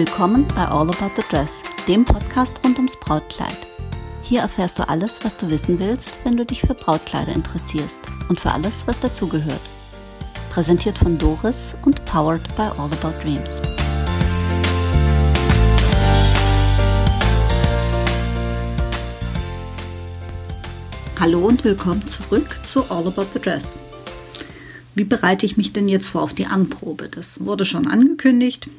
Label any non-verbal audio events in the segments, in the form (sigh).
Willkommen bei All About the Dress, dem Podcast rund ums Brautkleid. Hier erfährst du alles, was du wissen willst, wenn du dich für Brautkleider interessierst und für alles, was dazugehört. Präsentiert von Doris und powered by All About Dreams. Hallo und willkommen zurück zu All About the Dress. Wie bereite ich mich denn jetzt vor auf die Anprobe? Das wurde schon angekündigt.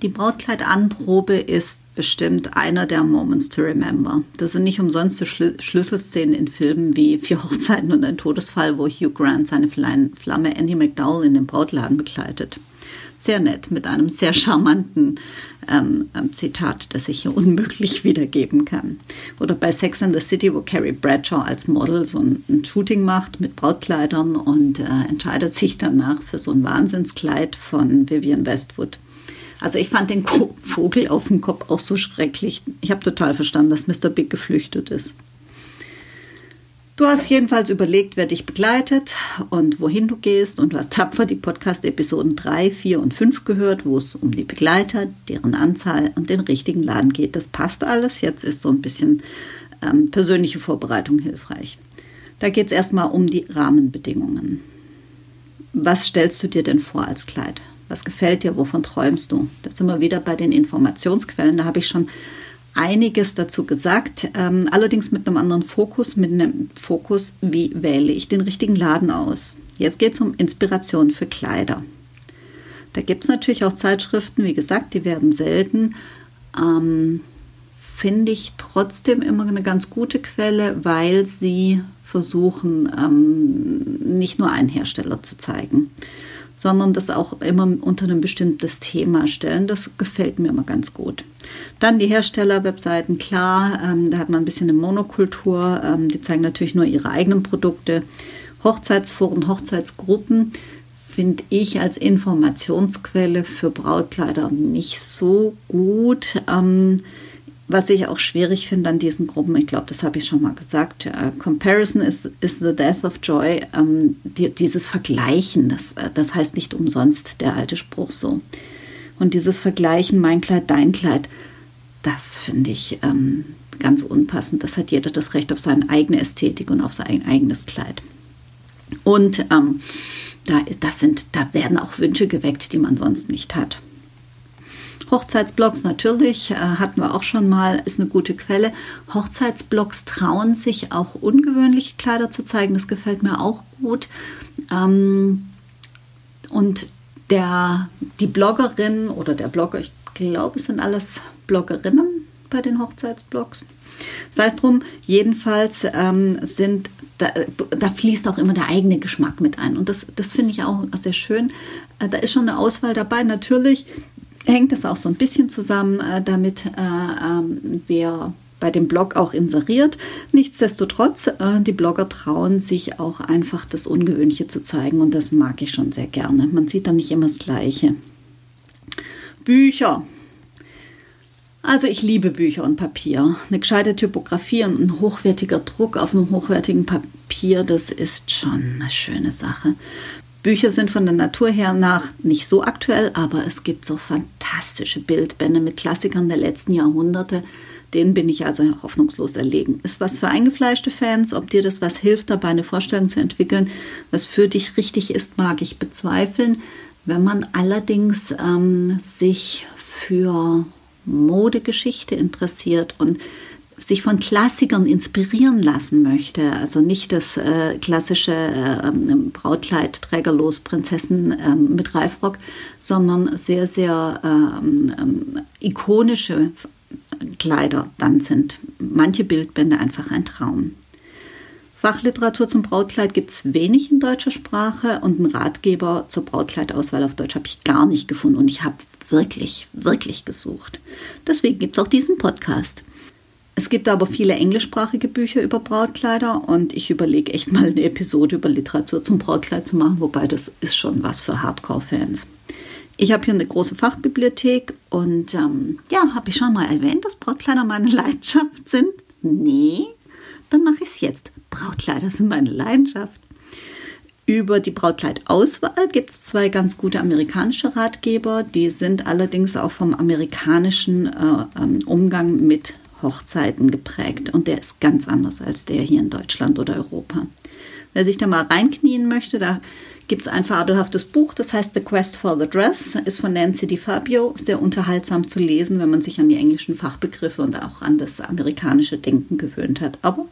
Die Brautkleidanprobe ist bestimmt einer der Moments to remember. Das sind nicht umsonst Schlü Schlüsselszenen in Filmen wie Vier Hochzeiten und ein Todesfall, wo Hugh Grant seine Flamme Andy McDowell in den Brautladen begleitet. Sehr nett, mit einem sehr charmanten ähm, Zitat, das ich hier unmöglich (laughs) wiedergeben kann. Oder bei Sex and the City, wo Carrie Bradshaw als Model so ein, ein Shooting macht mit Brautkleidern und äh, entscheidet sich danach für so ein Wahnsinnskleid von Vivian Westwood. Also ich fand den Vogel auf dem Kopf auch so schrecklich. Ich habe total verstanden, dass Mr. Big geflüchtet ist. Du hast jedenfalls überlegt, wer dich begleitet und wohin du gehst und du hast tapfer die Podcast-Episoden 3, 4 und 5 gehört, wo es um die Begleiter, deren Anzahl und den richtigen Laden geht. Das passt alles. Jetzt ist so ein bisschen ähm, persönliche Vorbereitung hilfreich. Da geht es erstmal um die Rahmenbedingungen. Was stellst du dir denn vor als Kleid? Was gefällt dir? Wovon träumst du? Da sind wir wieder bei den Informationsquellen. Da habe ich schon einiges dazu gesagt, ähm, allerdings mit einem anderen Fokus, mit einem Fokus, wie wähle ich den richtigen Laden aus. Jetzt geht es um Inspiration für Kleider. Da gibt es natürlich auch Zeitschriften, wie gesagt, die werden selten. Ähm, Finde ich trotzdem immer eine ganz gute Quelle, weil sie versuchen, ähm, nicht nur einen Hersteller zu zeigen sondern das auch immer unter ein bestimmtes Thema stellen. Das gefällt mir immer ganz gut. Dann die Hersteller-Webseiten, klar, ähm, da hat man ein bisschen eine Monokultur. Ähm, die zeigen natürlich nur ihre eigenen Produkte. Hochzeitsforen, Hochzeitsgruppen finde ich als Informationsquelle für Brautkleider nicht so gut. Ähm, was ich auch schwierig finde an diesen Gruppen, ich glaube, das habe ich schon mal gesagt, uh, Comparison is, is, the death of joy. Ähm, die, dieses Vergleichen, das, äh, das heißt nicht umsonst der alte Spruch so. Und dieses Vergleichen, mein Kleid, dein Kleid, das finde ich ähm, ganz unpassend. Das hat jeder das Recht auf seine eigene Ästhetik und auf sein eigenes Kleid. Und ähm, da, das sind, da werden auch Wünsche geweckt, die man sonst nicht hat. Hochzeitsblogs natürlich, äh, hatten wir auch schon mal, ist eine gute Quelle. Hochzeitsblogs trauen sich auch ungewöhnliche Kleider zu zeigen, das gefällt mir auch gut. Ähm, und der, die Bloggerin oder der Blogger, ich glaube, es sind alles Bloggerinnen bei den Hochzeitsblogs. Sei es drum, jedenfalls ähm, sind da, da, fließt auch immer der eigene Geschmack mit ein. Und das, das finde ich auch sehr schön. Äh, da ist schon eine Auswahl dabei. Natürlich hängt es auch so ein bisschen zusammen äh, damit, äh, ähm, wer bei dem Blog auch inseriert. Nichtsdestotrotz, äh, die Blogger trauen sich auch einfach das Ungewöhnliche zu zeigen und das mag ich schon sehr gerne. Man sieht dann nicht immer das Gleiche. Bücher. Also ich liebe Bücher und Papier. Eine gescheite Typografie und ein hochwertiger Druck auf einem hochwertigen Papier, das ist schon eine schöne Sache. Bücher sind von der Natur her nach nicht so aktuell, aber es gibt so fantastische Bildbände mit Klassikern der letzten Jahrhunderte. Denen bin ich also hoffnungslos erlegen. Ist was für eingefleischte Fans. Ob dir das was hilft, dabei eine Vorstellung zu entwickeln, was für dich richtig ist, mag ich bezweifeln. Wenn man allerdings ähm, sich für Modegeschichte interessiert und sich von Klassikern inspirieren lassen möchte, also nicht das äh, klassische äh, Brautkleid trägerlos Prinzessin äh, mit Reifrock, sondern sehr, sehr ähm, ähm, ikonische Kleider, dann sind manche Bildbände einfach ein Traum. Fachliteratur zum Brautkleid gibt es wenig in deutscher Sprache und einen Ratgeber zur Brautkleidauswahl auf Deutsch habe ich gar nicht gefunden und ich habe wirklich, wirklich gesucht. Deswegen gibt es auch diesen Podcast. Es gibt aber viele englischsprachige Bücher über Brautkleider und ich überlege echt mal eine Episode über Literatur zum Brautkleid zu machen, wobei das ist schon was für Hardcore-Fans. Ich habe hier eine große Fachbibliothek und ähm, ja, habe ich schon mal erwähnt, dass Brautkleider meine (laughs) Leidenschaft sind? Nee, dann mache ich es jetzt. Brautkleider sind meine Leidenschaft. Über die Brautkleidauswahl gibt es zwei ganz gute amerikanische Ratgeber. Die sind allerdings auch vom amerikanischen äh, ähm, Umgang mit Hochzeiten geprägt. Und der ist ganz anders als der hier in Deutschland oder Europa. Wer sich da mal reinknien möchte, da gibt es ein fabelhaftes Buch, das heißt The Quest for the Dress, ist von Nancy DiFabio, sehr unterhaltsam zu lesen, wenn man sich an die englischen Fachbegriffe und auch an das amerikanische Denken gewöhnt hat. Aber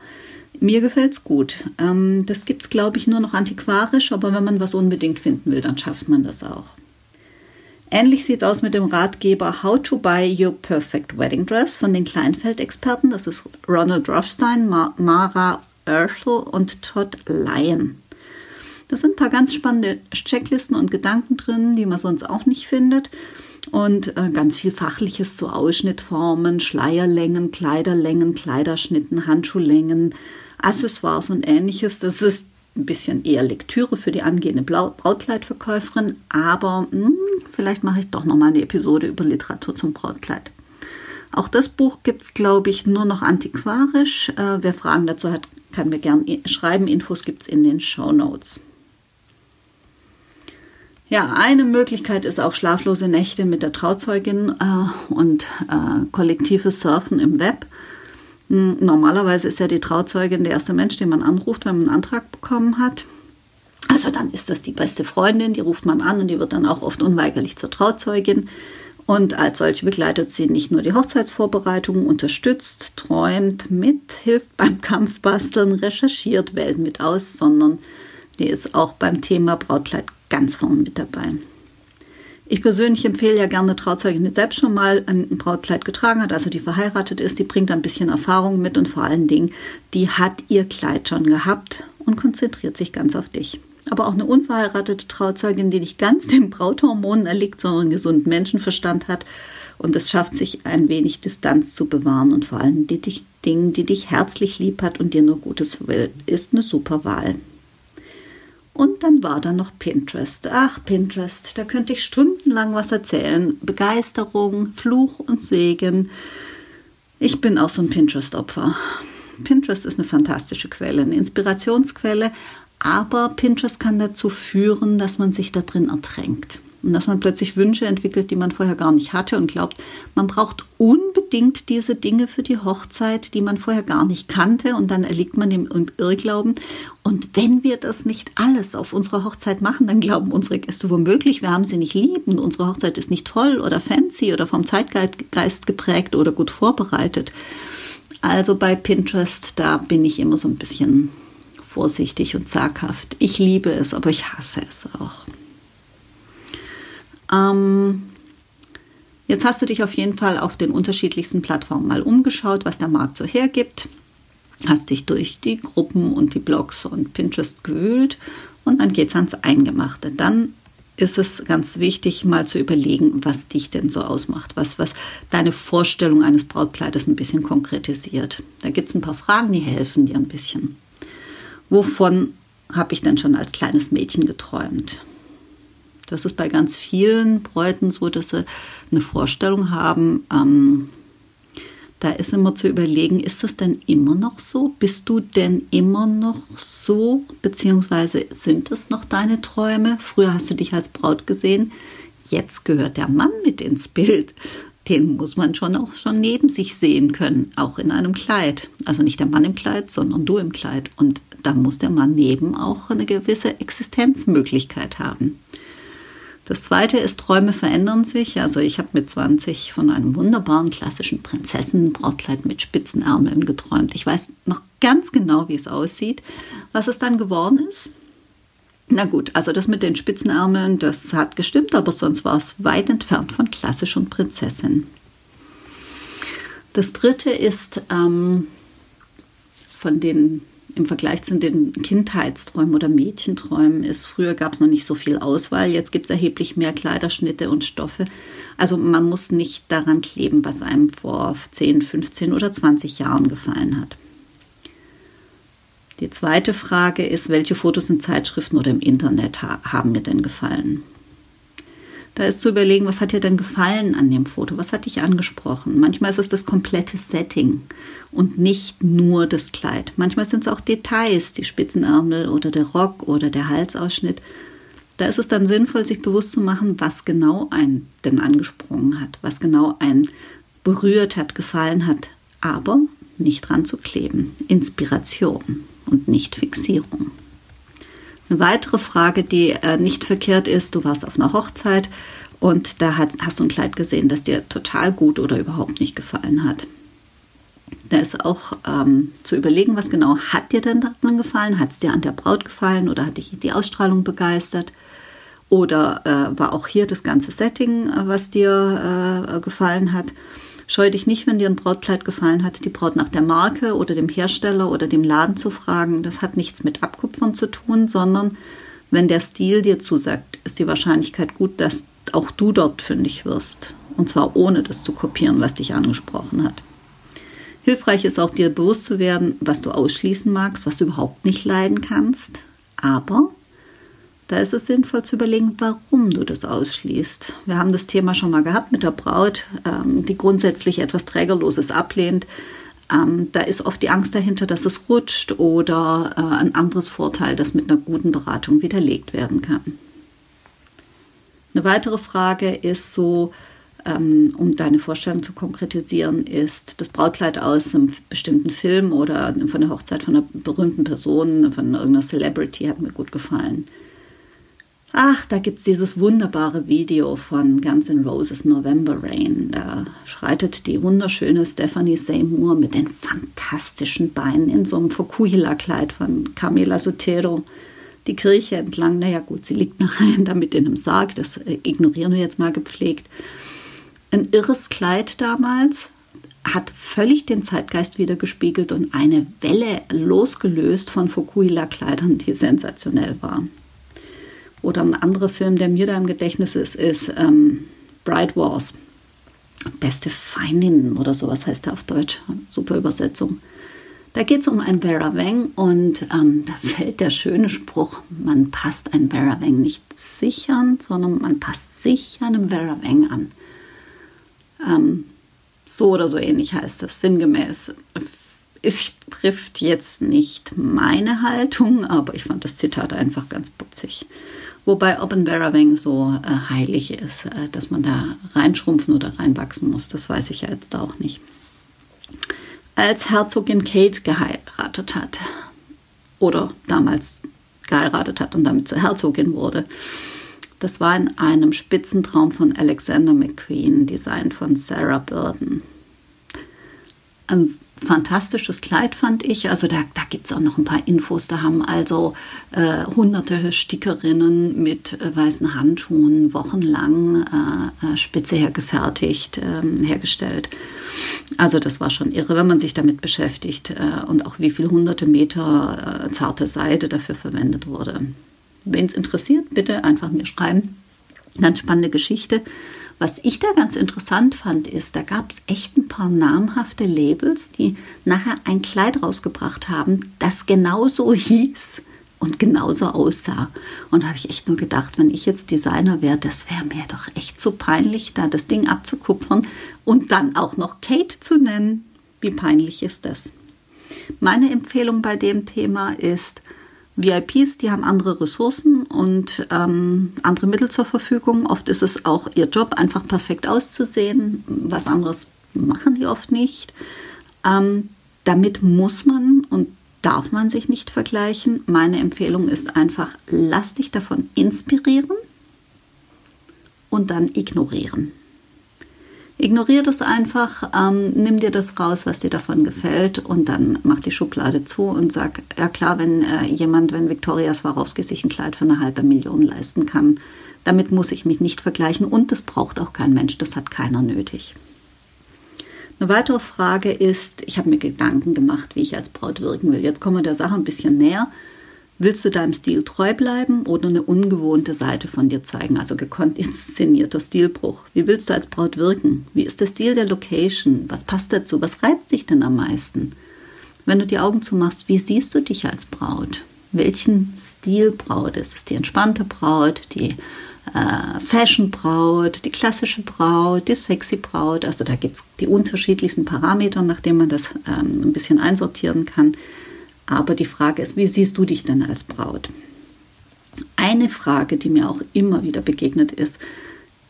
mir gefällt es gut. Ähm, das gibt es, glaube ich, nur noch antiquarisch, aber wenn man was unbedingt finden will, dann schafft man das auch. Ähnlich sieht es aus mit dem Ratgeber How to Buy Your Perfect Wedding Dress von den Kleinfeld-Experten. Das ist Ronald Rothstein, Mara Urschel und Todd Lyon. Da sind ein paar ganz spannende Checklisten und Gedanken drin, die man sonst auch nicht findet. Und äh, ganz viel Fachliches zu Ausschnittformen, Schleierlängen, Kleiderlängen, Kleiderschnitten, Handschuhlängen, Accessoires und ähnliches. Das ist ein bisschen eher Lektüre für die angehende Brautkleidverkäuferin, aber mh, hm, vielleicht mache ich doch nochmal eine Episode über Literatur zum Brautkleid. Auch das Buch gibt es, glaube ich, nur noch antiquarisch. Äh, wer Fragen dazu hat, kann mir gerne schreiben. Infos gibt es in den Show Notes. Ja, eine Möglichkeit ist auch schlaflose Nächte mit der Trauzeugin äh, und äh, kollektives Surfen im Web. Hm, normalerweise ist ja die Trauzeugin der erste Mensch, den man anruft, wenn man einen Antrag bekommen hat. Also dann ist das die beste Freundin, die ruft man an und die wird dann auch oft unweigerlich zur Trauzeugin. Und als solche begleitet sie nicht nur die Hochzeitsvorbereitungen, unterstützt, träumt mit, hilft beim Kampfbasteln, recherchiert, wählt mit aus, sondern die ist auch beim Thema Brautkleid ganz vorne mit dabei. Ich persönlich empfehle ja gerne eine Trauzeugin, die selbst schon mal ein Brautkleid getragen hat, also die verheiratet ist, die bringt ein bisschen Erfahrung mit und vor allen Dingen, die hat ihr Kleid schon gehabt und konzentriert sich ganz auf dich. Aber auch eine unverheiratete Trauzeugin, die nicht ganz den Brauthormonen erliegt, sondern einen gesunden Menschenverstand hat und es schafft, sich ein wenig Distanz zu bewahren und vor allem die dich, Dingen, die dich herzlich lieb hat und dir nur Gutes will, ist eine super Wahl. Und dann war da noch Pinterest. Ach, Pinterest, da könnte ich stundenlang was erzählen. Begeisterung, Fluch und Segen. Ich bin auch so ein Pinterest-Opfer. Pinterest ist eine fantastische Quelle, eine Inspirationsquelle, aber Pinterest kann dazu führen, dass man sich da drin ertränkt und dass man plötzlich Wünsche entwickelt, die man vorher gar nicht hatte und glaubt, man braucht unbedingt diese Dinge für die Hochzeit, die man vorher gar nicht kannte und dann erliegt man dem Irrglauben. Und wenn wir das nicht alles auf unserer Hochzeit machen, dann glauben unsere Gäste womöglich, wir haben sie nicht lieb und unsere Hochzeit ist nicht toll oder fancy oder vom Zeitgeist geprägt oder gut vorbereitet. Also bei Pinterest, da bin ich immer so ein bisschen vorsichtig und zaghaft. Ich liebe es, aber ich hasse es auch. Ähm, jetzt hast du dich auf jeden Fall auf den unterschiedlichsten Plattformen mal umgeschaut, was der Markt so hergibt. Hast dich durch die Gruppen und die Blogs und Pinterest gewühlt und dann geht es ans Eingemachte. Dann ist es ganz wichtig, mal zu überlegen, was dich denn so ausmacht, was, was deine Vorstellung eines Brautkleides ein bisschen konkretisiert. Da gibt es ein paar Fragen, die helfen dir ein bisschen. Wovon habe ich denn schon als kleines Mädchen geträumt? Das ist bei ganz vielen Bräuten so, dass sie eine Vorstellung haben. Ähm, da ist immer zu überlegen, ist das denn immer noch so? Bist du denn immer noch so? Beziehungsweise sind es noch deine Träume? Früher hast du dich als Braut gesehen. Jetzt gehört der Mann mit ins Bild. Den muss man schon auch schon neben sich sehen können, auch in einem Kleid. Also nicht der Mann im Kleid, sondern du im Kleid. Und da muss der Mann neben auch eine gewisse Existenzmöglichkeit haben. Das zweite ist, Träume verändern sich. Also ich habe mit 20 von einem wunderbaren klassischen Prinzessenbrautkleid mit Spitzenärmeln geträumt. Ich weiß noch ganz genau, wie es aussieht. Was es dann geworden ist? Na gut, also das mit den Spitzenärmeln, das hat gestimmt, aber sonst war es weit entfernt von klassisch und Prinzessin. Das dritte ist ähm, von den im Vergleich zu den Kindheitsträumen oder Mädchenträumen ist, früher gab es noch nicht so viel Auswahl, jetzt gibt es erheblich mehr Kleiderschnitte und Stoffe. Also man muss nicht daran kleben, was einem vor 10, 15 oder 20 Jahren gefallen hat. Die zweite Frage ist, welche Fotos in Zeitschriften oder im Internet ha haben mir denn gefallen? Da ist zu überlegen, was hat dir denn gefallen an dem Foto? Was hat dich angesprochen? Manchmal ist es das komplette Setting und nicht nur das Kleid. Manchmal sind es auch Details, die Spitzenärmel oder der Rock oder der Halsausschnitt. Da ist es dann sinnvoll, sich bewusst zu machen, was genau einen denn angesprungen hat, was genau einen berührt hat, gefallen hat. Aber nicht dran zu kleben. Inspiration und nicht Fixierung. Eine weitere Frage, die äh, nicht verkehrt ist, du warst auf einer Hochzeit und da hat, hast du ein Kleid gesehen, das dir total gut oder überhaupt nicht gefallen hat. Da ist auch ähm, zu überlegen, was genau hat dir denn daran gefallen? Hat es dir an der Braut gefallen oder hat dich die Ausstrahlung begeistert? Oder äh, war auch hier das ganze Setting, äh, was dir äh, gefallen hat? Scheu dich nicht, wenn dir ein Brautkleid gefallen hat, die Braut nach der Marke oder dem Hersteller oder dem Laden zu fragen. Das hat nichts mit Abkupfern zu tun, sondern wenn der Stil dir zusagt, ist die Wahrscheinlichkeit gut, dass auch du dort fündig wirst. Und zwar ohne das zu kopieren, was dich angesprochen hat. Hilfreich ist auch dir bewusst zu werden, was du ausschließen magst, was du überhaupt nicht leiden kannst. Aber da ist es sinnvoll zu überlegen, warum du das ausschließt. Wir haben das Thema schon mal gehabt mit der Braut, ähm, die grundsätzlich etwas Trägerloses ablehnt. Ähm, da ist oft die Angst dahinter, dass es rutscht oder äh, ein anderes Vorteil, das mit einer guten Beratung widerlegt werden kann. Eine weitere Frage ist so, ähm, um deine Vorstellung zu konkretisieren, ist das Brautkleid aus einem bestimmten Film oder von der Hochzeit von einer berühmten Person, von irgendeiner Celebrity hat mir gut gefallen. Ach, da gibt es dieses wunderbare Video von Guns N' Roses November Rain. Da schreitet die wunderschöne Stephanie Seymour mit den fantastischen Beinen in so einem Fukuhila-Kleid von Camila Sotero die Kirche entlang. Naja, gut, sie liegt nachher damit in einem Sarg, das äh, ignorieren wir jetzt mal gepflegt. Ein irres Kleid damals, hat völlig den Zeitgeist wiedergespiegelt und eine Welle losgelöst von Fukuhila-Kleidern, die sensationell waren. Oder ein anderer Film, der mir da im Gedächtnis ist, ist ähm, Bright Wars. Beste Feindin oder sowas heißt er auf Deutsch. Super Übersetzung. Da geht es um ein Vera Wang und ähm, da fällt der schöne Spruch, man passt ein Vera Wang nicht sich an, sondern man passt sich einem Vera Wang an. Ähm, so oder so ähnlich heißt das, sinngemäß. Es trifft jetzt nicht meine Haltung, aber ich fand das Zitat einfach ganz putzig. Wobei ob ein Verawang so äh, heilig ist, äh, dass man da reinschrumpfen oder reinwachsen muss, das weiß ich ja jetzt auch nicht. Als Herzogin Kate geheiratet hat oder damals geheiratet hat und damit zur Herzogin wurde, das war in einem Spitzentraum von Alexander McQueen, Design von Sarah Burton. Ein fantastisches Kleid, fand ich. Also da, da gibt es auch noch ein paar Infos. Da haben also äh, hunderte Stickerinnen mit äh, weißen Handschuhen wochenlang äh, äh Spitze hergefertigt, ähm, hergestellt. Also das war schon irre, wenn man sich damit beschäftigt äh, und auch wie viel hunderte Meter äh, zarte Seide dafür verwendet wurde. Wen es interessiert, bitte einfach mir schreiben. Ganz spannende Geschichte. Was ich da ganz interessant fand, ist, da gab es echt ein paar namhafte Labels, die nachher ein Kleid rausgebracht haben, das genauso hieß und genauso aussah. Und da habe ich echt nur gedacht, wenn ich jetzt Designer wäre, das wäre mir doch echt so peinlich, da das Ding abzukupfern und dann auch noch Kate zu nennen. Wie peinlich ist das? Meine Empfehlung bei dem Thema ist, VIPs, die haben andere Ressourcen und ähm, andere Mittel zur Verfügung. Oft ist es auch ihr Job, einfach perfekt auszusehen. Was anderes machen die oft nicht. Ähm, damit muss man und darf man sich nicht vergleichen. Meine Empfehlung ist einfach, lass dich davon inspirieren und dann ignorieren. Ignorier das einfach, ähm, nimm dir das raus, was dir davon gefällt und dann mach die Schublade zu und sag, ja klar, wenn äh, jemand, wenn Viktoria Swarovski sich ein Kleid für eine halbe Million leisten kann, damit muss ich mich nicht vergleichen und das braucht auch kein Mensch, das hat keiner nötig. Eine weitere Frage ist, ich habe mir Gedanken gemacht, wie ich als Braut wirken will. Jetzt kommen wir der Sache ein bisschen näher. Willst du deinem Stil treu bleiben oder eine ungewohnte Seite von dir zeigen, also gekonnt inszenierter Stilbruch? Wie willst du als Braut wirken? Wie ist der Stil der Location? Was passt dazu? Was reizt dich denn am meisten? Wenn du die Augen zumachst, wie siehst du dich als Braut? Welchen Stil Braut ist es? Die entspannte Braut, die äh, Fashion-Braut, die klassische Braut, die sexy Braut. Also da gibt es die unterschiedlichsten Parameter, nach denen man das ähm, ein bisschen einsortieren kann. Aber die Frage ist, wie siehst du dich denn als Braut? Eine Frage, die mir auch immer wieder begegnet ist,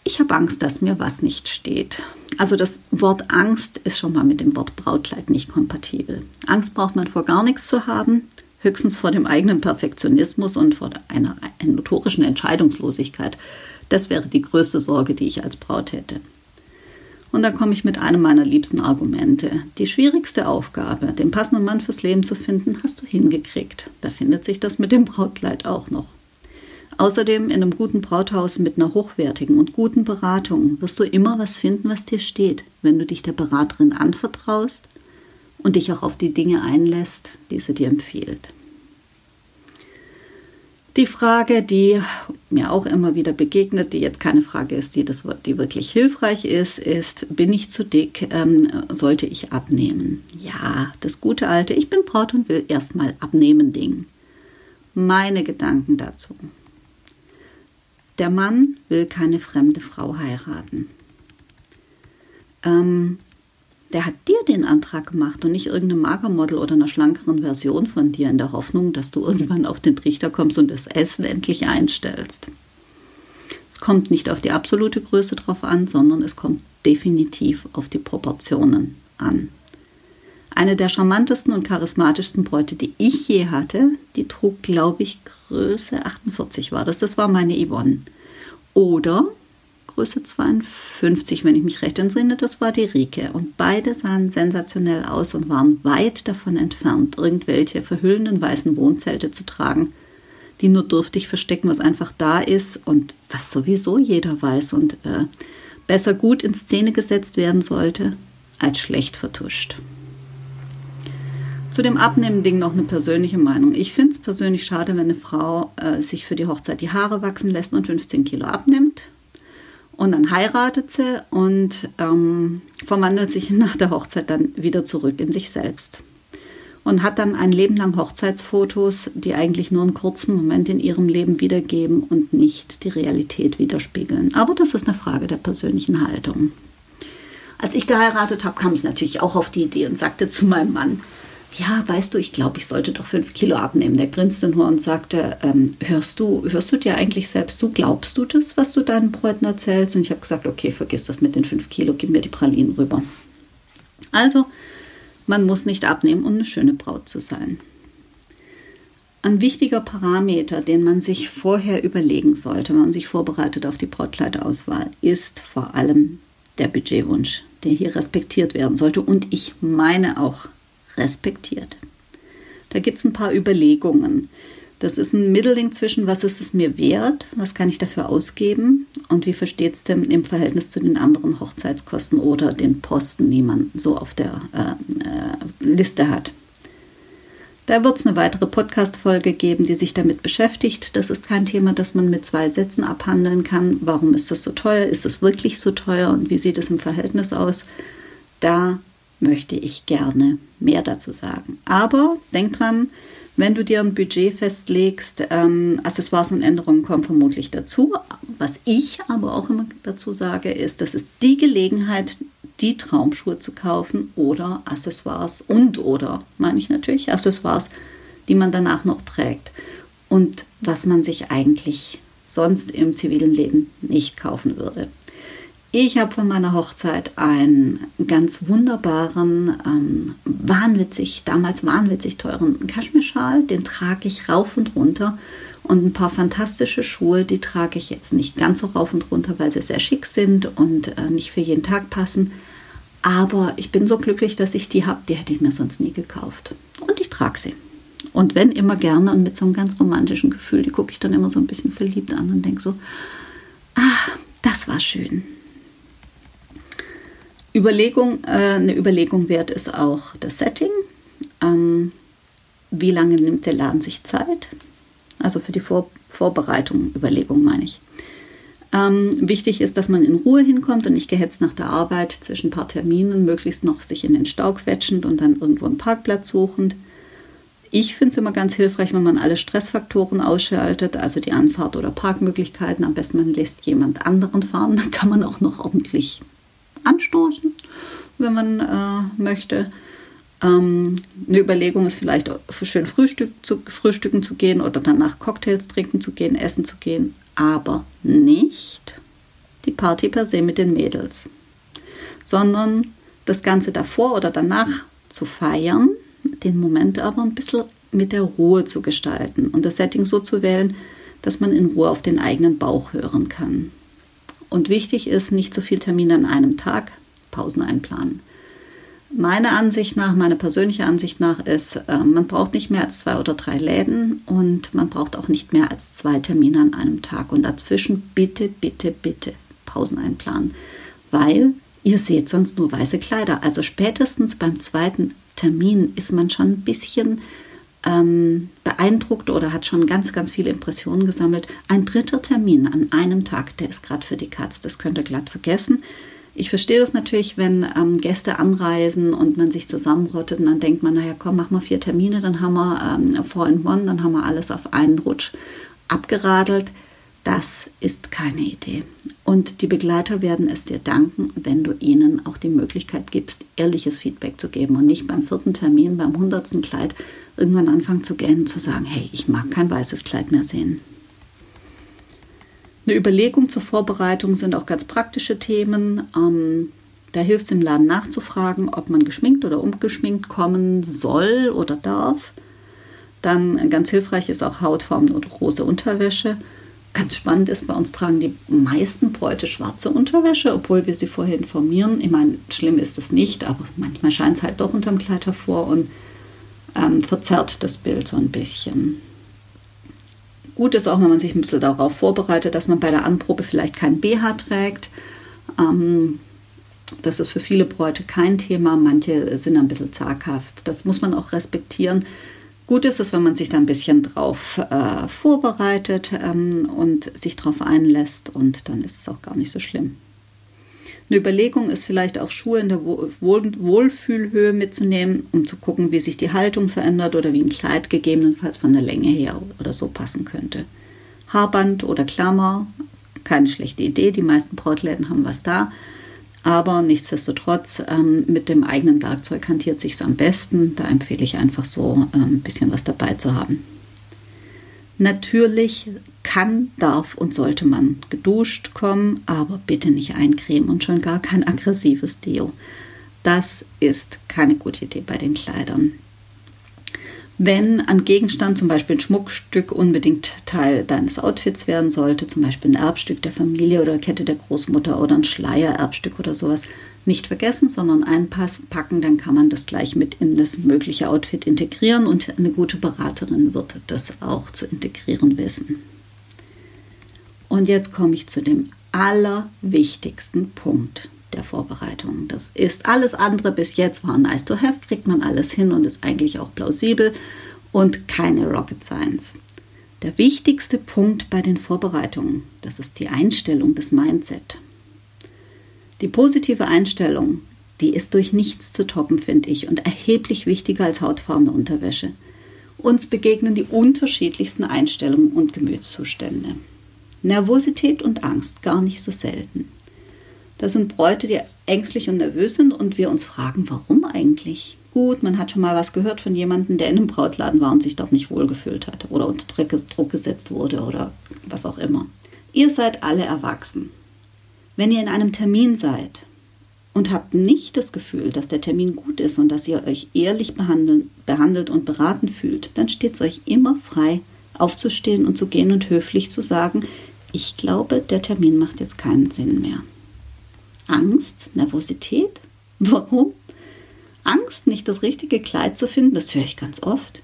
ich habe Angst, dass mir was nicht steht. Also das Wort Angst ist schon mal mit dem Wort Brautkleid nicht kompatibel. Angst braucht man vor gar nichts zu haben, höchstens vor dem eigenen Perfektionismus und vor einer, notorischen Entscheidungslosigkeit. Das wäre die größte Sorge, die ich als Braut hätte. Und da komme ich mit einem meiner liebsten Argumente. Die schwierigste Aufgabe, den passenden Mann fürs Leben zu finden, hast du hingekriegt. Da findet sich das mit dem Brautkleid auch noch. Außerdem in einem guten Brauthaus mit einer hochwertigen und guten Beratung wirst du immer was finden, was dir steht, wenn du dich der Beraterin anvertraust und dich auch auf die Dinge einlässt, die sie dir empfiehlt. Die Frage, die mir auch immer wieder begegnet, die jetzt keine Frage ist, die, das, die wirklich hilfreich ist, ist, bin ich zu dick, ähm, sollte ich abnehmen? Ja, das gute alte, ich bin Braut und will erstmal abnehmen Ding. Meine Gedanken dazu. Der Mann will keine fremde Frau heiraten. Ähm, der hat dir den Antrag gemacht und nicht irgendeinem Magermodel oder einer schlankeren Version von dir in der Hoffnung, dass du irgendwann auf den Trichter kommst und das Essen endlich einstellst. Es kommt nicht auf die absolute Größe drauf an, sondern es kommt definitiv auf die Proportionen an. Eine der charmantesten und charismatischsten Bräute, die ich je hatte, die trug, glaube ich, Größe 48 war das. Das war meine Yvonne. Oder Größe 52, wenn ich mich recht entsinne, das war die Rike. Und beide sahen sensationell aus und waren weit davon entfernt, irgendwelche verhüllenden weißen Wohnzelte zu tragen, die nur dürftig verstecken, was einfach da ist und was sowieso jeder weiß und äh, besser gut in Szene gesetzt werden sollte, als schlecht vertuscht. Zu dem Abnehmen-Ding noch eine persönliche Meinung. Ich finde es persönlich schade, wenn eine Frau äh, sich für die Hochzeit die Haare wachsen lässt und 15 Kilo abnimmt. Und dann heiratet sie und ähm, verwandelt sich (laughs) nach der Hochzeit dann wieder zurück in sich selbst. Und hat dann ein Leben lang Hochzeitsfotos, die eigentlich nur einen kurzen Moment in ihrem Leben wiedergeben und nicht die Realität widerspiegeln. Aber das ist eine Frage der persönlichen Haltung. Als ich geheiratet habe, kam ich natürlich auch auf die Idee und sagte zu meinem Mann, ja, weißt du, ich glaube, ich sollte doch fünf Kilo abnehmen. Der grinste nur und sagte, ähm, hörst du, hörst du dir eigentlich selbst zu? Glaubst du das, was du deinen Bräuten erzählst? Und ich habe gesagt, okay, vergiss das mit den fünf Kilo, gib mir die Pralinen rüber. Also, man muss nicht abnehmen, um eine schöne Braut zu sein. Ein wichtiger Parameter, den man sich vorher überlegen sollte, wenn man sich vorbereitet auf die Brautkleidauswahl, ist vor allem der Budgetwunsch, der hier respektiert werden sollte. Und ich meine auch respektiert. Da gibt es ein paar Überlegungen. Das ist ein Mittelding zwischen, was ist es mir wert, was kann ich dafür ausgeben und wie versteht es denn im Verhältnis zu den anderen Hochzeitskosten oder den Posten, die man so auf der äh, äh, Liste hat. Da wird es eine weitere Podcast-Folge geben, die sich damit beschäftigt. Das ist kein Thema, das man mit zwei Sätzen abhandeln kann. Warum ist das so teuer? Ist es wirklich so teuer und wie sieht es im Verhältnis aus? Da möchte ich gerne mehr dazu sagen. Aber denk dran, wenn du dir ein Budget festlegst, ähm, Accessoires und Änderungen kommen vermutlich dazu. Was ich aber auch immer dazu sage, ist, das ist die Gelegenheit, die Traumschuhe zu kaufen oder Accessoires und oder, meine ich natürlich, Accessoires, die man danach noch trägt. Und was man sich eigentlich sonst im zivilen Leben nicht kaufen würde. Ich habe von meiner Hochzeit einen ganz wunderbaren, ähm, wahnwitzig, damals wahnwitzig teuren Kaschmirschal. Den trage ich rauf und runter. Und ein paar fantastische Schuhe, die trage ich jetzt nicht ganz so rauf und runter, weil sie sehr schick sind und äh, nicht für jeden Tag passen. Aber ich bin so glücklich, dass ich die habe. Die hätte ich mir sonst nie gekauft. Und ich trage sie. Und wenn immer gerne und mit so einem ganz romantischen Gefühl, die gucke ich dann immer so ein bisschen verliebt an und denke so, ah, das war schön. Überlegung, äh, eine Überlegung wert ist auch das Setting. Ähm, wie lange nimmt der Laden sich Zeit? Also für die Vor Vorbereitung, Überlegung meine ich. Ähm, wichtig ist, dass man in Ruhe hinkommt und nicht gehetzt nach der Arbeit zwischen ein paar Terminen, möglichst noch sich in den Stau quetschend und dann irgendwo einen Parkplatz suchend. Ich finde es immer ganz hilfreich, wenn man alle Stressfaktoren ausschaltet, also die Anfahrt- oder Parkmöglichkeiten. Am besten man lässt jemand anderen fahren, (laughs) dann kann man auch noch ordentlich anstoßen, wenn man äh, möchte. Ähm, eine Überlegung ist vielleicht für schön Frühstück zu, frühstücken zu gehen oder danach Cocktails trinken zu gehen, essen zu gehen, aber nicht die Party per se mit den Mädels, sondern das Ganze davor oder danach zu feiern, den Moment aber ein bisschen mit der Ruhe zu gestalten und das Setting so zu wählen, dass man in Ruhe auf den eigenen Bauch hören kann. Und wichtig ist, nicht zu viel Termine an einem Tag, Pausen einplanen. Meine Ansicht nach, meine persönliche Ansicht nach ist, äh, man braucht nicht mehr als zwei oder drei Läden und man braucht auch nicht mehr als zwei Termine an einem Tag. Und dazwischen bitte, bitte, bitte Pausen einplanen, weil ihr seht sonst nur weiße Kleider. Also spätestens beim zweiten Termin ist man schon ein bisschen ähm, beeindruckt oder hat schon ganz, ganz viele Impressionen gesammelt. Ein dritter Termin an einem Tag, der ist gerade für die Katz, das könnt ihr glatt vergessen. Ich verstehe das natürlich, wenn ähm, Gäste anreisen und man sich zusammenrottet und dann denkt man, naja, komm, mach mal vier Termine, dann haben wir ähm, Four in One, dann haben wir alles auf einen Rutsch abgeradelt. Das ist keine Idee. Und die Begleiter werden es dir danken, wenn du ihnen auch die Möglichkeit gibst, ehrliches Feedback zu geben und nicht beim vierten Termin, beim hundertsten Kleid irgendwann anfangen zu gähnen, zu sagen, hey, ich mag kein weißes Kleid mehr sehen. Eine Überlegung zur Vorbereitung sind auch ganz praktische Themen. Ähm, da hilft es im Laden nachzufragen, ob man geschminkt oder ungeschminkt kommen soll oder darf. Dann ganz hilfreich ist auch Hautfarben oder rosa Unterwäsche. Ganz spannend ist, bei uns tragen die meisten Bräute schwarze Unterwäsche, obwohl wir sie vorher informieren. Ich meine, schlimm ist es nicht, aber manchmal scheint es halt doch unterm Kleid hervor und ähm, verzerrt das Bild so ein bisschen. Gut ist auch, wenn man sich ein bisschen darauf vorbereitet, dass man bei der Anprobe vielleicht kein BH trägt. Ähm, das ist für viele Bräute kein Thema. Manche sind ein bisschen zaghaft. Das muss man auch respektieren. Gut ist es, wenn man sich da ein bisschen drauf äh, vorbereitet ähm, und sich darauf einlässt und dann ist es auch gar nicht so schlimm. Eine Überlegung ist vielleicht auch Schuhe in der Wohl Wohlfühlhöhe mitzunehmen, um zu gucken, wie sich die Haltung verändert oder wie ein Kleid gegebenenfalls von der Länge her oder so passen könnte. Haarband oder Klammer, keine schlechte Idee. Die meisten Brautläden haben was da. Aber nichtsdestotrotz, ähm, mit dem eigenen Werkzeug hantiert sich am besten. Da empfehle ich einfach so ähm, ein bisschen was dabei zu haben. Natürlich kann, darf und sollte man geduscht kommen, aber bitte nicht eincremen und schon gar kein aggressives Deo. Das ist keine gute Idee bei den Kleidern. Wenn ein Gegenstand, zum Beispiel ein Schmuckstück, unbedingt Teil deines Outfits werden sollte, zum Beispiel ein Erbstück der Familie oder Kette der Großmutter oder ein Schleier, Erbstück oder sowas, nicht vergessen, sondern einpacken, dann kann man das gleich mit in das mögliche Outfit integrieren und eine gute Beraterin wird das auch zu integrieren wissen. Und jetzt komme ich zu dem allerwichtigsten Punkt der Vorbereitung. Das ist alles andere bis jetzt war nice to have, kriegt man alles hin und ist eigentlich auch plausibel und keine Rocket Science. Der wichtigste Punkt bei den Vorbereitungen, das ist die Einstellung, das Mindset. Die positive Einstellung, die ist durch nichts zu toppen, finde ich, und erheblich wichtiger als hautfarbene Unterwäsche. Uns begegnen die unterschiedlichsten Einstellungen und Gemütszustände. Nervosität und Angst gar nicht so selten. Das sind Bräute, die ängstlich und nervös sind und wir uns fragen, warum eigentlich? Gut, man hat schon mal was gehört von jemandem, der in einem Brautladen war und sich dort nicht wohlgefühlt hat oder unter Druck gesetzt wurde oder was auch immer. Ihr seid alle erwachsen. Wenn ihr in einem Termin seid und habt nicht das Gefühl, dass der Termin gut ist und dass ihr euch ehrlich behandelt und beraten fühlt, dann steht es euch immer frei, aufzustehen und zu gehen und höflich zu sagen, ich glaube, der Termin macht jetzt keinen Sinn mehr. Angst, Nervosität. Warum? Angst, nicht das richtige Kleid zu finden, das höre ich ganz oft.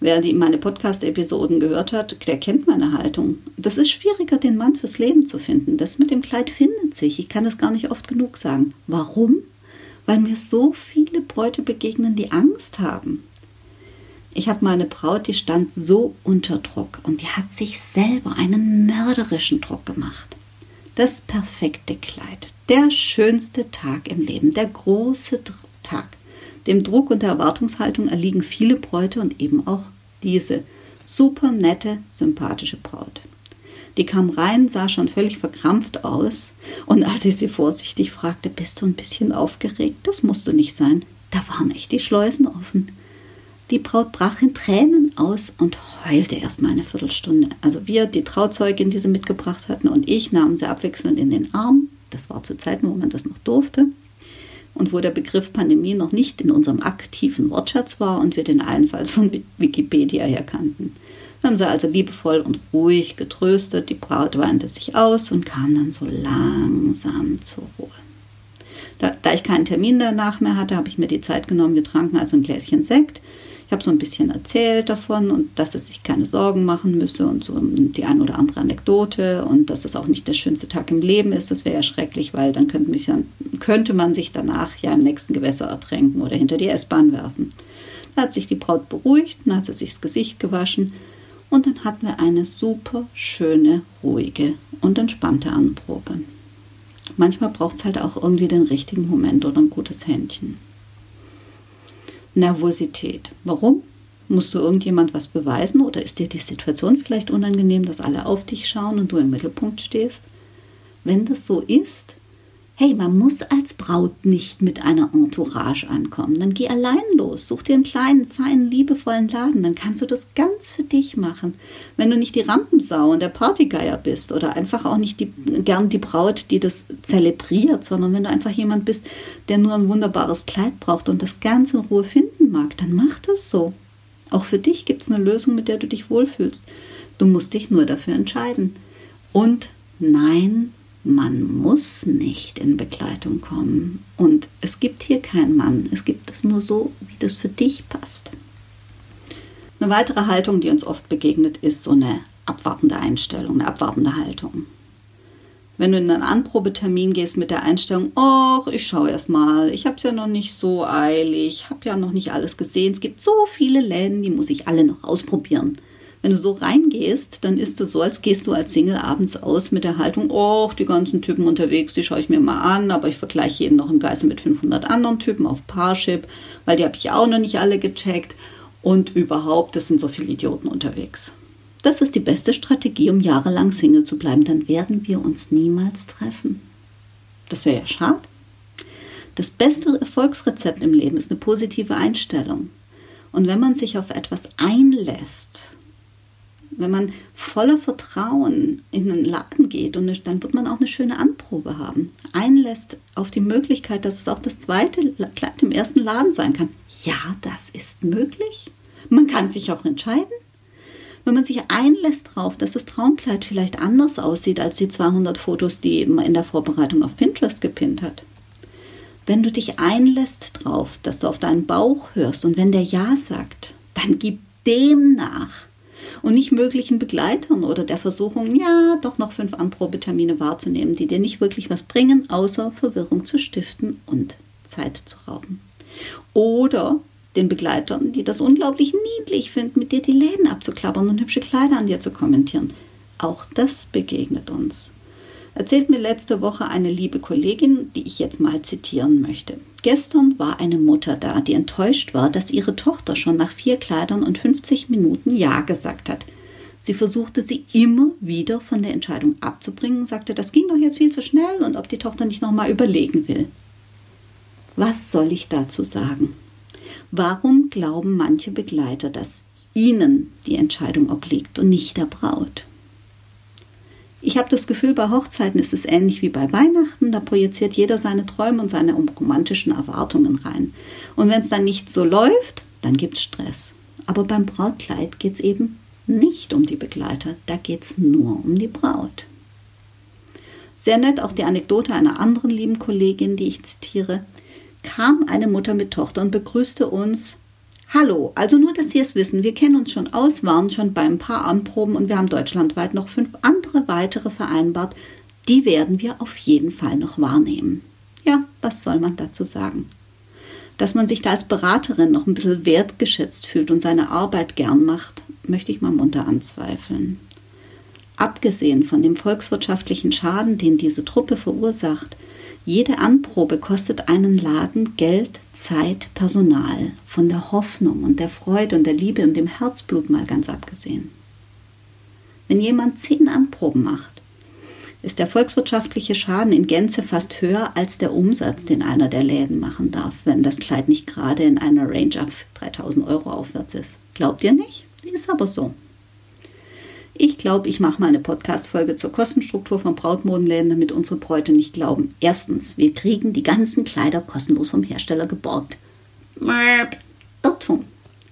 Wer die, meine Podcast-Episoden gehört hat, der kennt meine Haltung. Das ist schwieriger, den Mann fürs Leben zu finden. Das mit dem Kleid findet sich. Ich kann das gar nicht oft genug sagen. Warum? Weil mir so viele Bräute begegnen, die Angst haben. Ich habe mal eine Braut, die stand so unter Druck und die hat sich selber einen mörderischen Druck gemacht. Das perfekte Kleid, der schönste Tag im Leben, der große Tag. Dem Druck und der Erwartungshaltung erliegen viele Bräute und eben auch diese super nette, sympathische Braut. Die kam rein, sah schon völlig verkrampft aus, und als ich sie vorsichtig fragte, bist du ein bisschen aufgeregt? Das musst du nicht sein. Da waren echt die Schleusen offen. Die Braut brach in Tränen aus und heulte erst mal eine Viertelstunde. Also wir, die Trauzeugin, die sie mitgebracht hatten, und ich nahmen sie abwechselnd in den Arm. Das war zu Zeiten, wo man das noch durfte. Und wo der Begriff Pandemie noch nicht in unserem aktiven Wortschatz war und wir den allenfalls von Wikipedia her kannten haben sie also liebevoll und ruhig getröstet. Die Braut weinte sich aus und kam dann so langsam zur Ruhe. Da, da ich keinen Termin danach mehr hatte, habe ich mir die Zeit genommen. Wir tranken also ein Gläschen Sekt. Ich habe so ein bisschen erzählt davon und dass es sich keine Sorgen machen müsse und so die ein oder andere Anekdote und dass es auch nicht der schönste Tag im Leben ist. Das wäre ja schrecklich, weil dann könnte, mich, könnte man sich danach ja im nächsten Gewässer ertränken oder hinter die S-Bahn werfen. Da hat sich die Braut beruhigt, dann hat sie sich das Gesicht gewaschen und dann hatten wir eine super schöne, ruhige und entspannte Anprobe. Manchmal braucht es halt auch irgendwie den richtigen Moment oder ein gutes Händchen. Nervosität. Warum? Musst du irgendjemand was beweisen oder ist dir die Situation vielleicht unangenehm, dass alle auf dich schauen und du im Mittelpunkt stehst? Wenn das so ist, Hey, man muss als Braut nicht mit einer Entourage ankommen. Dann geh allein los. Such dir einen kleinen, feinen, liebevollen Laden. Dann kannst du das ganz für dich machen. Wenn du nicht die Rampensau und der Partygeier bist oder einfach auch nicht die, gern die Braut, die das zelebriert, sondern wenn du einfach jemand bist, der nur ein wunderbares Kleid braucht und das ganz in Ruhe finden mag, dann mach das so. Auch für dich gibt es eine Lösung, mit der du dich wohlfühlst. Du musst dich nur dafür entscheiden. Und nein, man muss nicht in Begleitung kommen. Und es gibt hier keinen Mann. Es gibt es nur so, wie das für dich passt. Eine weitere Haltung, die uns oft begegnet, ist so eine abwartende Einstellung, eine abwartende Haltung. Wenn du in einen Anprobetermin gehst mit der Einstellung, ach, ich schaue erst mal, ich habe es ja noch nicht so eilig, habe ja noch nicht alles gesehen, es gibt so viele Läden, die muss ich alle noch ausprobieren. Wenn du so reingehst, dann ist es so, als gehst du als Single abends aus mit der Haltung, oh, die ganzen Typen unterwegs, die schaue ich mir mal an, aber ich vergleiche jeden noch im Geiste mit 500 anderen Typen auf Parship, weil die habe ich auch noch nicht alle gecheckt. Und überhaupt, es sind so viele Idioten unterwegs. Das ist die beste Strategie, um jahrelang Single zu bleiben. Dann werden wir uns niemals treffen. Das wäre ja schade. Das beste Erfolgsrezept im Leben ist eine positive Einstellung. Und wenn man sich auf etwas einlässt, wenn man voller Vertrauen in einen Laden geht und dann wird man auch eine schöne Anprobe haben. Einlässt auf die Möglichkeit, dass es auch das zweite Kleid im ersten Laden sein kann. Ja, das ist möglich. Man kann sich auch entscheiden. Wenn man sich einlässt darauf, dass das Traumkleid vielleicht anders aussieht als die 200 Fotos, die man in der Vorbereitung auf Pinterest gepinnt hat. Wenn du dich einlässt darauf, dass du auf deinen Bauch hörst und wenn der Ja sagt, dann gib dem nach und nicht möglichen Begleitern oder der Versuchung, ja, doch noch fünf Anprobetermine wahrzunehmen, die dir nicht wirklich was bringen, außer Verwirrung zu stiften und Zeit zu rauben. Oder den Begleitern, die das unglaublich niedlich finden, mit dir die Läden abzuklappern und hübsche Kleider an dir zu kommentieren. Auch das begegnet uns erzählt mir letzte Woche eine liebe Kollegin, die ich jetzt mal zitieren möchte. Gestern war eine Mutter da, die enttäuscht war, dass ihre Tochter schon nach vier Kleidern und 50 Minuten Ja gesagt hat. Sie versuchte sie immer wieder von der Entscheidung abzubringen sagte, das ging doch jetzt viel zu schnell und ob die Tochter nicht nochmal überlegen will. Was soll ich dazu sagen? Warum glauben manche Begleiter, dass ihnen die Entscheidung obliegt und nicht der Braut? Ich habe das Gefühl, bei Hochzeiten ist es ähnlich wie bei Weihnachten. Da projiziert jeder seine Träume und seine romantischen Erwartungen rein. Und wenn es dann nicht so läuft, dann gibt es Stress. Aber beim Brautkleid geht es eben nicht um die Begleiter, da geht es nur um die Braut. Sehr nett auch die Anekdote einer anderen lieben Kollegin, die ich zitiere. Kam eine Mutter mit Tochter und begrüßte uns Hallo, also nur, dass Sie es wissen, wir kennen uns schon aus, waren schon bei ein paar Anproben und wir haben deutschlandweit noch fünf andere weitere vereinbart. Die werden wir auf jeden Fall noch wahrnehmen. Ja, was soll man dazu sagen? Dass man sich da als Beraterin noch ein bisschen wertgeschätzt fühlt und seine Arbeit gern macht, möchte ich mal munter anzweifeln. Abgesehen von dem volkswirtschaftlichen Schaden, den diese Truppe verursacht, Jede Anprobe kostet einen Laden Geld, Zeit, Personal, von der Hoffnung und der Freude und der Liebe und dem Herzblut mal ganz abgesehen. Wenn jemand zehn Anproben macht, ist der volkswirtschaftliche Schaden in Gänze fast höher als der Umsatz, den einer der Läden machen darf, wenn das Kleid nicht gerade in einer Range ab 3000 Euro aufwärts ist. Glaubt ihr nicht? Ist aber so. Ich glaube, ich mache mal eine Podcast-Folge zur Kostenstruktur von Brautmodenläden, damit unsere Bräute nicht glauben. Erstens, wir kriegen die ganzen Kleider kostenlos vom Hersteller geborgt. Irrtum.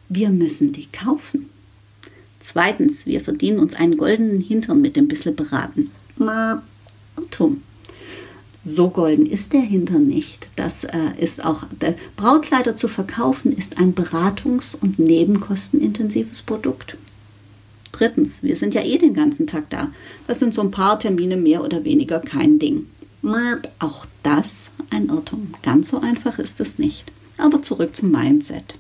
Wir müssen die kaufen. Zweitens, wir verdienen uns einen goldenen Hintern mit dem bisschen beraten. Irrtum. So golden ist der Hintern nicht. Das äh, ist auch, der Brautkleider zu verkaufen ist ein beratungs- und nebenkostenintensives Produkt. Drittens, wir sind ja eh den ganzen Tag da. Das sind so ein paar Termine mehr oder weniger kein Ding. Auch das ein Irrtum. Ganz so einfach ist es nicht. Aber zurück zum Mindset.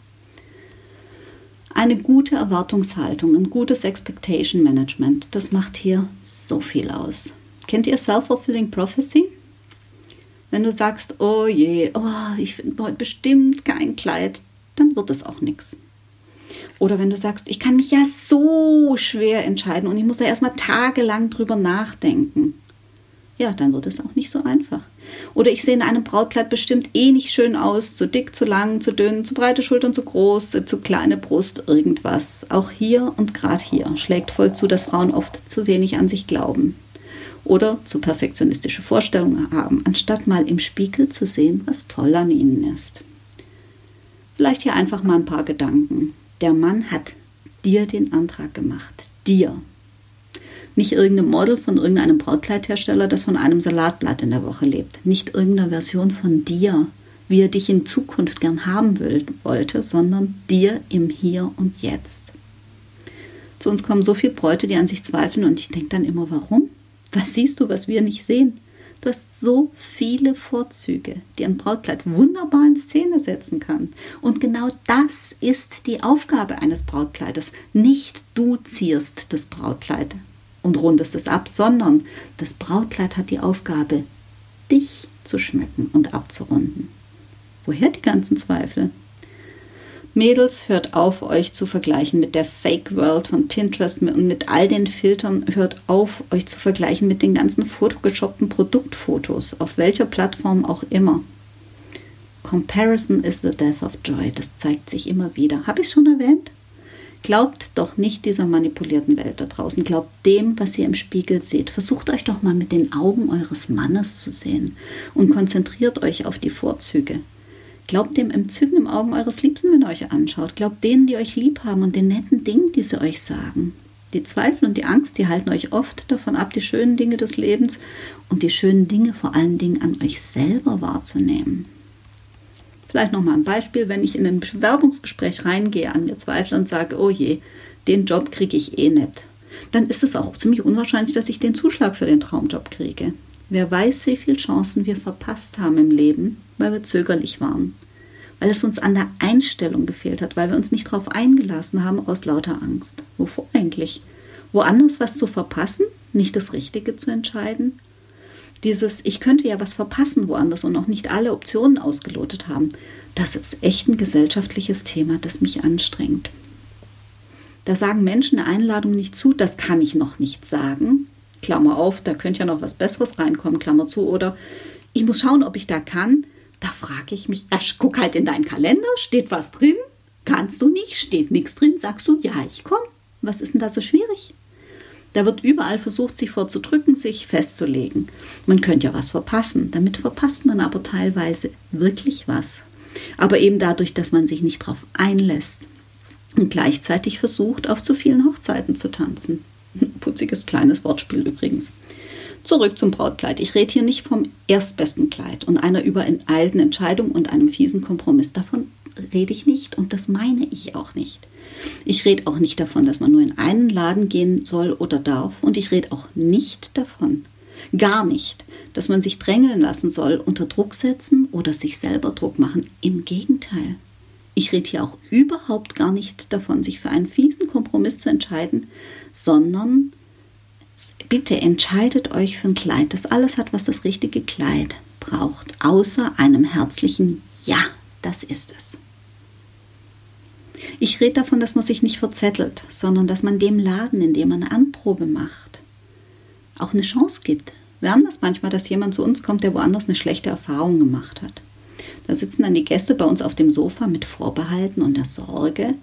Eine gute Erwartungshaltung, ein gutes Expectation Management, das macht hier so viel aus. Kennt ihr Self-Fulfilling Prophecy? Wenn du sagst, oh je, oh, ich finde heute bestimmt kein Kleid, dann wird es auch nichts. Oder wenn du sagst, ich kann mich ja so schwer entscheiden und ich muss da erstmal tagelang drüber nachdenken. Ja, dann wird es auch nicht so einfach. Oder ich sehe in einem Brautkleid bestimmt eh nicht schön aus, zu dick, zu lang, zu dünn, zu breite Schultern, zu groß, zu kleine Brust, irgendwas. Auch hier und gerade hier schlägt voll zu, dass Frauen oft zu wenig an sich glauben. Oder zu perfektionistische Vorstellungen haben, anstatt mal im Spiegel zu sehen, was toll an ihnen ist. Vielleicht hier einfach mal ein paar Gedanken. Der Mann hat dir den Antrag gemacht. Dir. Nicht irgendein Model von irgendeinem Brautkleidhersteller, das von einem Salatblatt in der Woche lebt. Nicht irgendeine Version von dir, wie er dich in Zukunft gern haben will, wollte, sondern dir im Hier und Jetzt. Zu uns kommen so viele Bräute, die an sich zweifeln und ich denke dann immer, warum? Was siehst du, was wir nicht sehen? Du hast so viele Vorzüge, die ein Brautkleid wunderbar in Szene setzen kann. Und genau das ist die Aufgabe eines Brautkleides. Nicht du zierst das Brautkleid und rundest es ab, sondern das Brautkleid hat die Aufgabe, dich zu schmücken und abzurunden. Woher die ganzen Zweifel? Mädels, hört auf, euch zu vergleichen mit der Fake World von Pinterest und mit all den Filtern. Hört auf, euch zu vergleichen mit den ganzen photoshoppten Produktfotos, auf welcher Plattform auch immer. Comparison is the death of joy. Das zeigt sich immer wieder. Habe ich schon erwähnt? Glaubt doch nicht dieser manipulierten Welt da draußen. Glaubt dem, was ihr im Spiegel seht. Versucht euch doch mal mit den Augen eures Mannes zu sehen und konzentriert euch auf die Vorzüge. Glaubt dem Entzücken im Augen eures Liebsten, wenn er euch anschaut. Glaubt denen, die euch lieb haben und den netten Dingen, die sie euch sagen. Die Zweifel und die Angst, die halten euch oft davon ab, die schönen Dinge des Lebens und die schönen Dinge vor allen Dingen an euch selber wahrzunehmen. Vielleicht nochmal ein Beispiel, wenn ich in ein Bewerbungsgespräch reingehe, an mir zweifle und sage, oh je, den Job kriege ich eh nicht, dann ist es auch ziemlich unwahrscheinlich, dass ich den Zuschlag für den Traumjob kriege. Wer weiß, wie viele Chancen wir verpasst haben im Leben, weil wir zögerlich waren, weil es uns an der Einstellung gefehlt hat, weil wir uns nicht darauf eingelassen haben aus lauter Angst. Wovor eigentlich? Woanders was zu verpassen, nicht das Richtige zu entscheiden? Dieses, ich könnte ja was verpassen woanders und noch nicht alle Optionen ausgelotet haben, das ist echt ein gesellschaftliches Thema, das mich anstrengt. Da sagen Menschen eine Einladung nicht zu, das kann ich noch nicht sagen. Klammer auf, da könnte ja noch was Besseres reinkommen, Klammer zu. Oder ich muss schauen, ob ich da kann. Da frage ich mich, ach, guck halt in deinen Kalender, steht was drin? Kannst du nicht, steht nichts drin, sagst du, ja, ich komme. Was ist denn da so schwierig? Da wird überall versucht, sich vorzudrücken, sich festzulegen. Man könnte ja was verpassen. Damit verpasst man aber teilweise wirklich was. Aber eben dadurch, dass man sich nicht darauf einlässt und gleichzeitig versucht, auf zu vielen Hochzeiten zu tanzen. Putziges kleines Wortspiel übrigens. Zurück zum Brautkleid. Ich rede hier nicht vom erstbesten Kleid und einer übereilten Entscheidung und einem fiesen Kompromiss. Davon rede ich nicht und das meine ich auch nicht. Ich rede auch nicht davon, dass man nur in einen Laden gehen soll oder darf und ich rede auch nicht davon, gar nicht, dass man sich drängeln lassen soll, unter Druck setzen oder sich selber Druck machen. Im Gegenteil. Ich rede hier auch überhaupt gar nicht davon, sich für einen fiesen Kompromiss zu entscheiden, sondern bitte entscheidet euch für ein Kleid, das alles hat, was das richtige Kleid braucht, außer einem herzlichen Ja, das ist es. Ich rede davon, dass man sich nicht verzettelt, sondern dass man dem Laden, in dem man eine Anprobe macht, auch eine Chance gibt. Wir haben das manchmal, dass jemand zu uns kommt, der woanders eine schlechte Erfahrung gemacht hat. Da sitzen dann die Gäste bei uns auf dem Sofa mit Vorbehalten und der Sorge,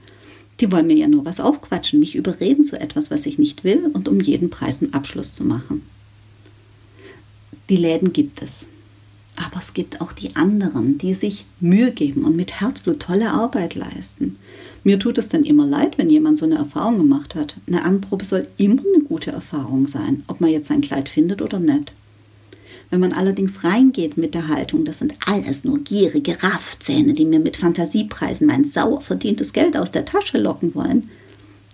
die wollen mir ja nur was aufquatschen, mich überreden zu etwas, was ich nicht will und um jeden Preis einen Abschluss zu machen. Die Läden gibt es. Aber es gibt auch die anderen, die sich Mühe geben und mit Herzblut tolle Arbeit leisten. Mir tut es dann immer leid, wenn jemand so eine Erfahrung gemacht hat. Eine Anprobe soll immer eine gute Erfahrung sein, ob man jetzt sein Kleid findet oder nicht. Wenn man allerdings reingeht mit der Haltung, das sind alles nur gierige Raffzähne, die mir mit Fantasiepreisen mein sauer verdientes Geld aus der Tasche locken wollen,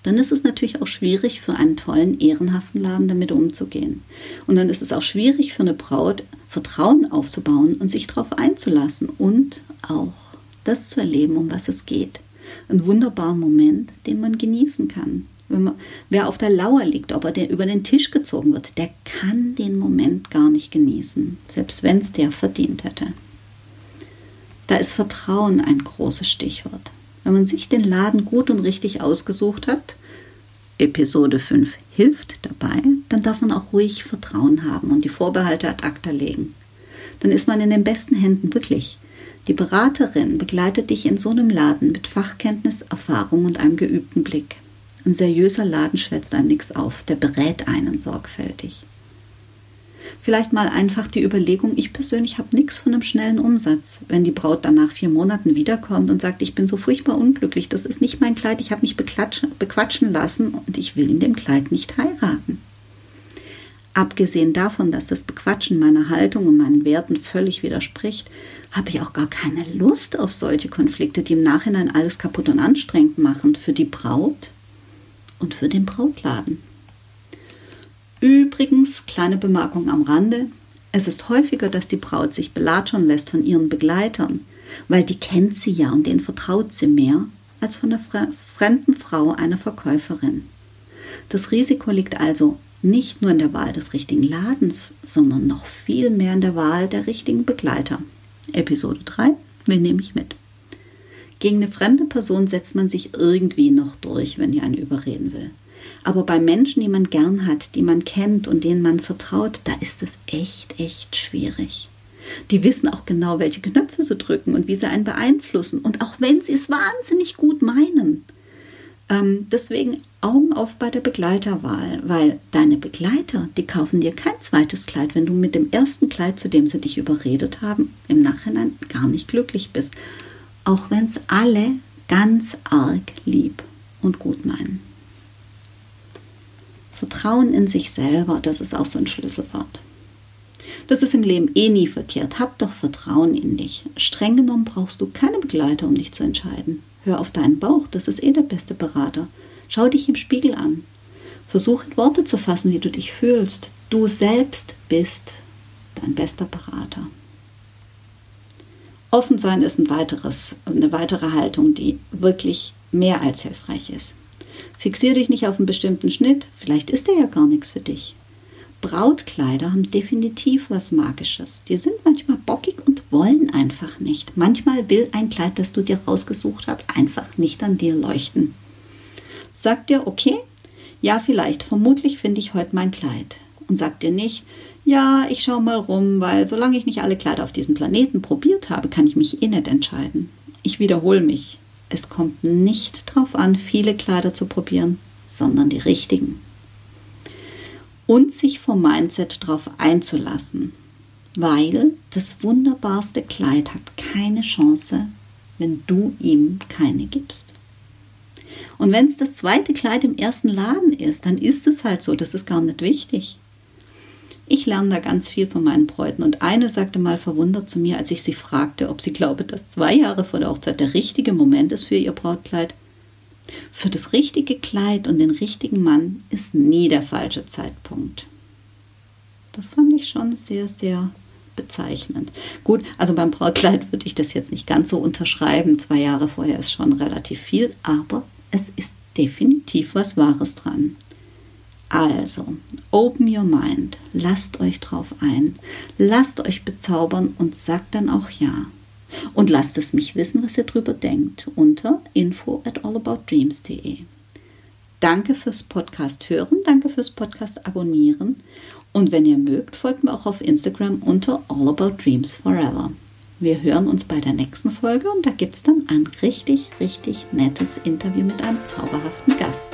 dann ist es natürlich auch schwierig für einen tollen, ehrenhaften Laden damit umzugehen. Und dann ist es auch schwierig für eine Braut, Vertrauen aufzubauen und sich darauf einzulassen und auch das zu erleben, um was es geht. Ein wunderbarer Moment, den man genießen kann. Man, wer auf der Lauer liegt, ob er den, über den Tisch gezogen wird, der kann den Moment gar nicht genießen, selbst wenn es der verdient hätte. Da ist Vertrauen ein großes Stichwort. Wenn man sich den Laden gut und richtig ausgesucht hat, Episode 5 hilft dabei, dann darf man auch ruhig Vertrauen haben und die Vorbehalte ad acta legen. Dann ist man in den besten Händen wirklich. Die Beraterin begleitet dich in so einem Laden mit Fachkenntnis, Erfahrung und einem geübten Blick. Ein seriöser Laden schwätzt einem nichts auf, der berät einen sorgfältig. Vielleicht mal einfach die Überlegung, ich persönlich habe nichts von einem schnellen Umsatz. Wenn die Braut dann nach vier Monaten wiederkommt und sagt, ich bin so furchtbar unglücklich, das ist nicht mein Kleid, ich habe mich bequatschen lassen und ich will in dem Kleid nicht heiraten. Abgesehen davon, dass das Bequatschen meiner Haltung und meinen Werten völlig widerspricht, habe ich auch gar keine Lust auf solche Konflikte, die im Nachhinein alles kaputt und anstrengend machen für die Braut und für den Brautladen. Übrigens, kleine Bemerkung am Rande, es ist häufiger, dass die Braut sich belatschern lässt von ihren Begleitern, weil die kennt sie ja und denen vertraut sie mehr als von der fremden Frau einer Verkäuferin. Das Risiko liegt also nicht nur in der Wahl des richtigen Ladens, sondern noch viel mehr in der Wahl der richtigen Begleiter. Episode 3, wen nehme ich mit? Gegen eine fremde Person setzt man sich irgendwie noch durch, wenn ihr einen überreden will. Aber bei Menschen, die man gern hat, die man kennt und denen man vertraut, da ist es echt, echt schwierig. Die wissen auch genau, welche Knöpfe sie drücken und wie sie einen beeinflussen. Und auch wenn sie es wahnsinnig gut meinen. Ähm, deswegen Augen auf bei der Begleiterwahl, weil deine Begleiter, die kaufen dir kein zweites Kleid, wenn du mit dem ersten Kleid, zu dem sie dich überredet haben, im Nachhinein gar nicht glücklich bist. Auch wenn es alle ganz arg lieb und gut meinen. Vertrauen in sich selber, das ist auch so ein Schlüsselwort. Das ist im Leben eh nie verkehrt. Hab doch Vertrauen in dich. Streng genommen brauchst du keine Begleiter, um dich zu entscheiden. Hör auf deinen Bauch, das ist eh der beste Berater. Schau dich im Spiegel an. Versuch in Worte zu fassen, wie du dich fühlst. Du selbst bist dein bester Berater. Offen sein ist ein weiteres, eine weitere Haltung, die wirklich mehr als hilfreich ist. Fixier dich nicht auf einen bestimmten Schnitt, vielleicht ist der ja gar nichts für dich. Brautkleider haben definitiv was Magisches. Die sind manchmal bockig und wollen einfach nicht. Manchmal will ein Kleid, das du dir rausgesucht hast, einfach nicht an dir leuchten. Sag dir, okay, ja, vielleicht, vermutlich finde ich heute mein Kleid. Und sag dir nicht, ja, ich schau mal rum, weil solange ich nicht alle Kleider auf diesem Planeten probiert habe, kann ich mich eh nicht entscheiden. Ich wiederhole mich. Es kommt nicht darauf an, viele Kleider zu probieren, sondern die richtigen. Und sich vom Mindset darauf einzulassen, weil das wunderbarste Kleid hat keine Chance, wenn du ihm keine gibst. Und wenn es das zweite Kleid im ersten Laden ist, dann ist es halt so, das ist gar nicht wichtig. Ich lerne da ganz viel von meinen Bräuten und eine sagte mal verwundert zu mir, als ich sie fragte, ob sie glaube, dass zwei Jahre vor der Hochzeit der richtige Moment ist für ihr Brautkleid. Für das richtige Kleid und den richtigen Mann ist nie der falsche Zeitpunkt. Das fand ich schon sehr, sehr bezeichnend. Gut, also beim Brautkleid würde ich das jetzt nicht ganz so unterschreiben. Zwei Jahre vorher ist schon relativ viel, aber es ist definitiv was Wahres dran. Also, open your mind, lasst euch drauf ein, lasst euch bezaubern und sagt dann auch ja. Und lasst es mich wissen, was ihr drüber denkt, unter info at allaboutdreams.de. Danke fürs Podcast hören, danke fürs Podcast abonnieren und wenn ihr mögt, folgt mir auch auf Instagram unter All About Dreams Forever. Wir hören uns bei der nächsten Folge und da gibt es dann ein richtig, richtig nettes Interview mit einem zauberhaften Gast.